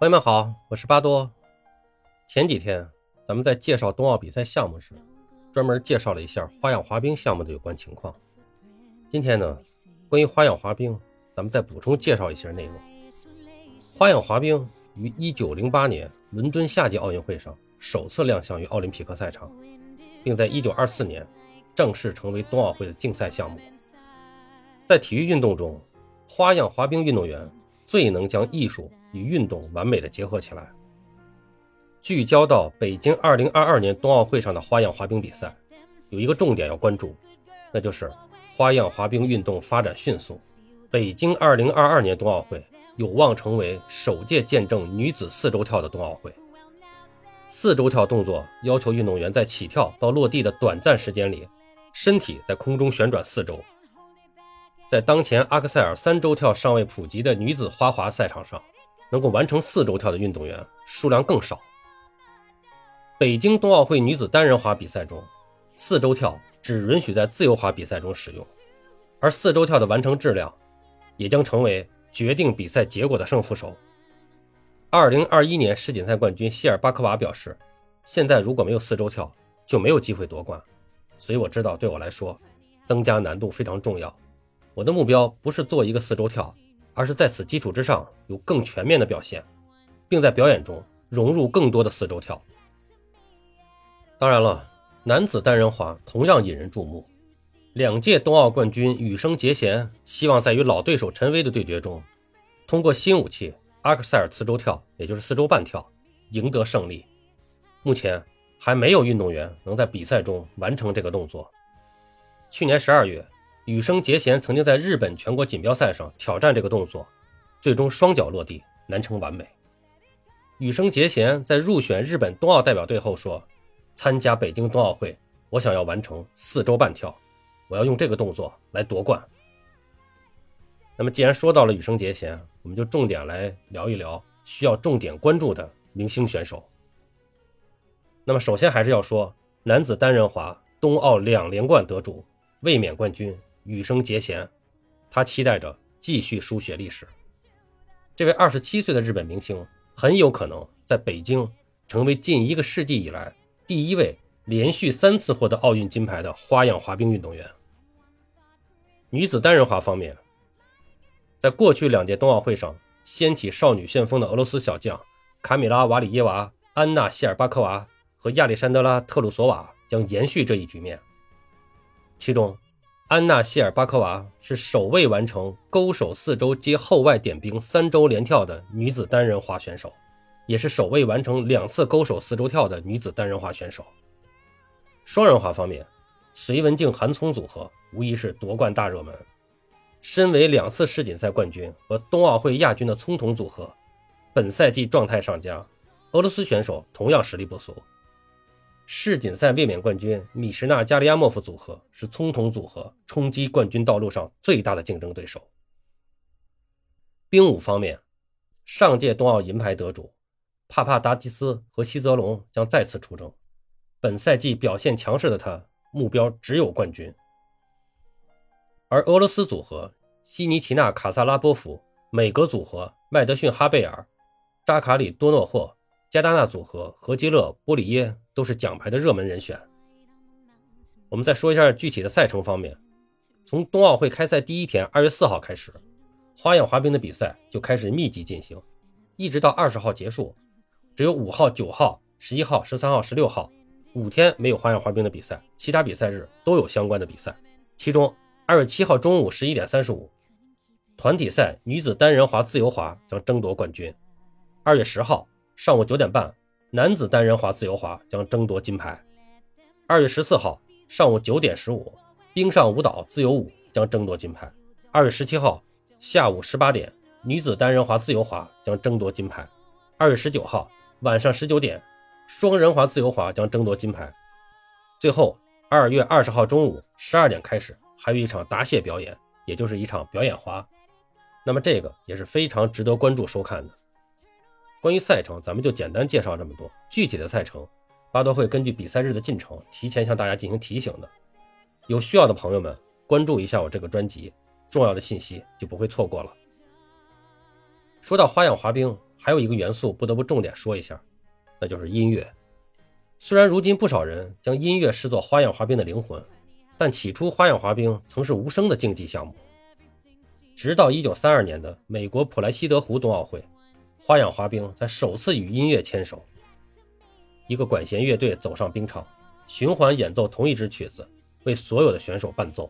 朋友们好，我是巴多。前几天咱们在介绍冬奥比赛项目时，专门介绍了一下花样滑冰项目的有关情况。今天呢，关于花样滑冰，咱们再补充介绍一些内容。花样滑冰于1908年伦敦夏季奥运会上首次亮相于奥林匹克赛场，并在1924年正式成为冬奥会的竞赛项目。在体育运动中，花样滑冰运动员最能将艺术与运动完美的结合起来。聚焦到北京2022年冬奥会上的花样滑冰比赛，有一个重点要关注，那就是花样滑冰运动发展迅速。北京2022年冬奥会有望成为首届见证女子四周跳的冬奥会。四周跳动作要求运动员在起跳到落地的短暂时间里，身体在空中旋转四周。在当前阿克塞尔三周跳尚未普及的女子花滑赛场上，能够完成四周跳的运动员数量更少。北京冬奥会女子单人滑比赛中，四周跳只允许在自由滑比赛中使用，而四周跳的完成质量也将成为决定比赛结果的胜负手。二零二一年世锦赛冠军希尔巴科娃表示：“现在如果没有四周跳，就没有机会夺冠。所以我知道，对我来说，增加难度非常重要。”我的目标不是做一个四周跳，而是在此基础之上有更全面的表现，并在表演中融入更多的四周跳。当然了，男子单人滑同样引人注目。两届冬奥冠军羽生结弦希望在与老对手陈薇的对决中，通过新武器阿克塞尔四周跳，也就是四周半跳，赢得胜利。目前还没有运动员能在比赛中完成这个动作。去年十二月。羽生结弦曾经在日本全国锦标赛上挑战这个动作，最终双脚落地，难成完美。羽生结弦在入选日本冬奥代表队后说：“参加北京冬奥会，我想要完成四周半跳，我要用这个动作来夺冠。”那么，既然说到了羽生结弦，我们就重点来聊一聊需要重点关注的明星选手。那么，首先还是要说男子单人滑冬奥两连冠得主、卫冕冠军。羽生结弦，他期待着继续书写历史。这位二十七岁的日本明星很有可能在北京成为近一个世纪以来第一位连续三次获得奥运金牌的花样滑冰运动员。女子单人滑方面，在过去两届冬奥会上掀起少女旋风的俄罗斯小将卡米拉·瓦里耶娃、安娜·谢尔巴科娃和亚历山德拉·特鲁索瓦将延续这一局面，其中。安娜·谢尔巴科娃是首位完成勾手四周接后外点冰三周连跳的女子单人滑选手，也是首位完成两次勾手四周跳的女子单人滑选手。双人滑方面，隋文静、韩聪组合无疑是夺冠大热门。身为两次世锦赛冠军和冬奥会亚军的聪童组合，本赛季状态上佳，俄罗斯选手同样实力不俗。世锦赛卫冕冠军米什纳加利亚莫夫组合是聪童组合冲击冠军道路上最大的竞争对手。冰舞方面，上届冬奥银牌得主帕帕达基斯和希泽龙将再次出征。本赛季表现强势的他，目标只有冠军。而俄罗斯组合西尼奇纳卡萨拉波夫、美格组合麦德逊哈贝尔、扎卡里多诺霍。加达纳组合何基勒、波里耶都是奖牌的热门人选。我们再说一下具体的赛程方面，从冬奥会开赛第一天二月四号开始，花样滑冰的比赛就开始密集进行，一直到二十号结束。只有五号、九号、十一号、十三号、十六号五天没有花样滑冰的比赛，其他比赛日都有相关的比赛。其中，二月七号中午十一点三十五，团体赛女子单人滑自由滑将争夺冠军。二月十号。上午九点半，男子单人滑自由滑将争夺金牌。二月十四号上午九点十五，冰上舞蹈自由舞将争夺金牌。二月十七号下午十八点，女子单人滑自由滑将争夺金牌。二月十九号晚上十九点，双人滑自由滑将争夺金牌。最后，二月二十号中午十二点开始，还有一场答谢表演，也就是一场表演滑。那么这个也是非常值得关注收看的。关于赛程，咱们就简单介绍这么多。具体的赛程，巴多会根据比赛日的进程提前向大家进行提醒的。有需要的朋友们关注一下我这个专辑，重要的信息就不会错过了。说到花样滑冰，还有一个元素不得不重点说一下，那就是音乐。虽然如今不少人将音乐视作花样滑冰的灵魂，但起初花样滑冰曾是无声的竞技项目。直到1932年的美国普莱西德湖冬奥会，花样滑冰才首次与音乐牵手。一个管弦乐队走上冰场，循环演奏同一支曲子，为所有的选手伴奏。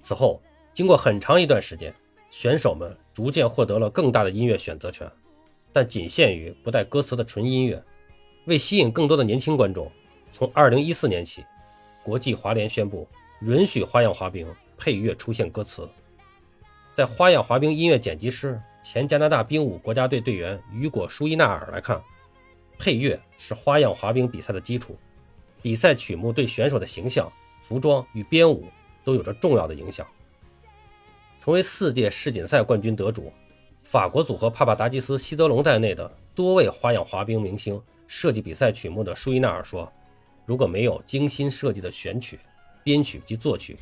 此后，经过很长一段时间，选手们逐渐获得了更大的音乐选择权，但仅限于不带歌词的纯音乐。为吸引更多的年轻观众，从2014年起，国际滑联宣布允许花样滑冰配乐出现歌词。在花样滑冰音乐剪辑师、前加拿大冰舞国家队队员雨果·舒伊纳尔来看，配乐是花样滑冰比赛的基础，比赛曲目对选手的形象、服装与编舞都有着重要的影响。成为四届世锦赛冠军得主、法国组合帕帕达基斯、希泽龙在内的多位花样滑冰明星。设计比赛曲目的舒伊纳尔说：“如果没有精心设计的选曲、编曲及作曲，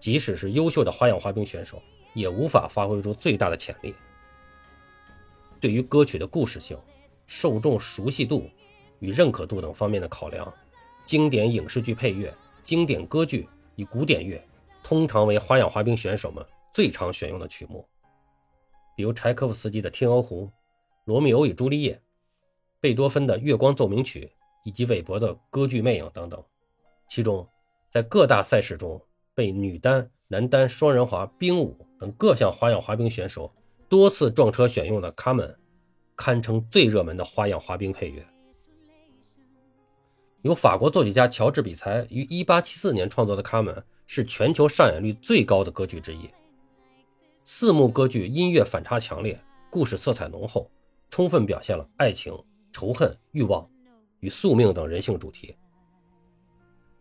即使是优秀的花样滑冰选手，也无法发挥出最大的潜力。”对于歌曲的故事性、受众熟悉度与认可度等方面的考量，经典影视剧配乐、经典歌剧与古典乐通常为花样滑冰选手们最常选用的曲目，比如柴可夫斯基的《天鹅湖》《罗密欧与朱丽叶》。贝多芬的《月光奏鸣曲》以及韦伯的《歌剧魅影》等等，其中在各大赛事中被女单、男单双人滑、冰舞等各项花样滑冰选手多次撞车选用的《卡门》，堪称最热门的花样滑冰配乐。由法国作曲家乔治·比才于1874年创作的《卡门》是全球上演率最高的歌剧之一。四幕歌剧音乐反差强烈，故事色彩浓厚，充分表现了爱情。仇恨、欲望与宿命等人性主题。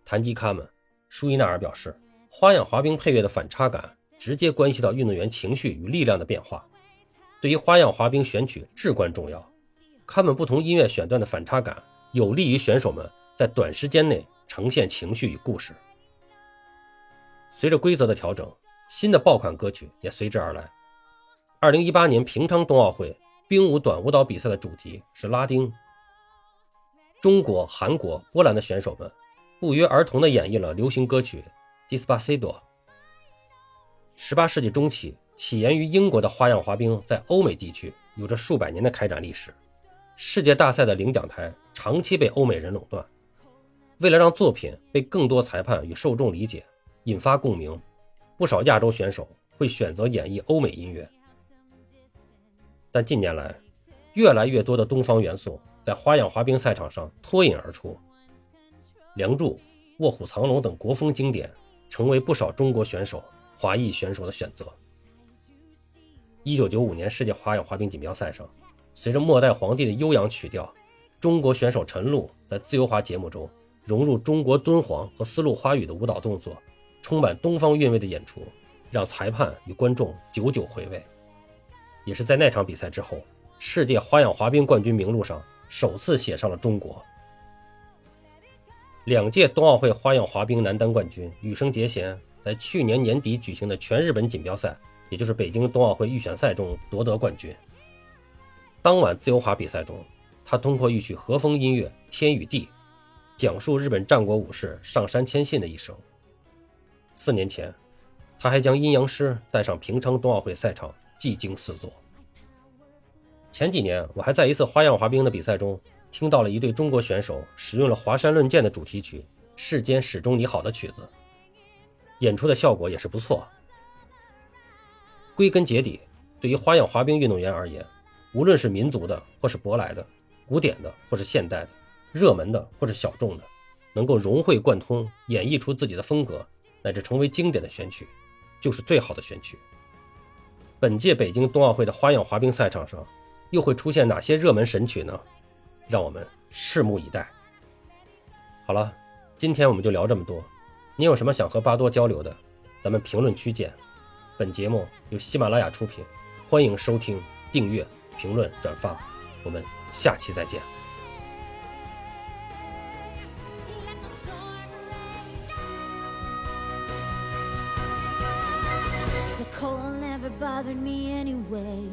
谈及卡门，舒伊纳尔表示，花样滑冰配乐的反差感直接关系到运动员情绪与力量的变化，对于花样滑冰选曲至关重要。他们不同音乐选段的反差感，有利于选手们在短时间内呈现情绪与故事。随着规则的调整，新的爆款歌曲也随之而来。二零一八年平昌冬奥会。冰舞短舞蹈比赛的主题是拉丁。中国、韩国、波兰的选手们不约而同地演绎了流行歌曲《Despacito》。18世纪中期，起源于英国的花样滑冰在欧美地区有着数百年的开展历史。世界大赛的领奖台长期被欧美人垄断。为了让作品被更多裁判与受众理解，引发共鸣，不少亚洲选手会选择演绎欧美音乐。但近年来，越来越多的东方元素在花样滑冰赛场上脱颖而出，《梁祝》《卧虎藏龙》等国风经典成为不少中国选手、华裔选手的选择。一九九五年世界花样滑冰锦标赛上，随着末代皇帝的悠扬曲调，中国选手陈露在自由滑节目中融入中国敦煌和丝路花语的舞蹈动作，充满东方韵味的演出，让裁判与观众久久回味。也是在那场比赛之后，世界花样滑冰冠军名录上首次写上了中国。两届冬奥会花样滑冰男单冠军羽生结弦在去年年底举行的全日本锦标赛，也就是北京冬奥会预选赛中夺得冠军。当晚自由滑比赛中，他通过一曲和风音乐《天与地》，讲述日本战国武士上山谦信的一生。四年前，他还将阴阳师带上平昌冬奥会赛场。技惊四座。前几年，我还在一次花样滑冰的比赛中，听到了一对中国选手使用了《华山论剑》的主题曲《世间始终你好》的曲子，演出的效果也是不错。归根结底，对于花样滑冰运动员而言，无论是民族的或是舶来的，古典的或是现代的，热门的或是小众的，能够融会贯通演绎出自己的风格，乃至成为经典的选曲，就是最好的选曲。本届北京冬奥会的花样滑冰赛场上，又会出现哪些热门神曲呢？让我们拭目以待。好了，今天我们就聊这么多。你有什么想和巴多交流的，咱们评论区见。本节目由喜马拉雅出品，欢迎收听、订阅、评论、转发。我们下期再见。cold never bothered me anyway.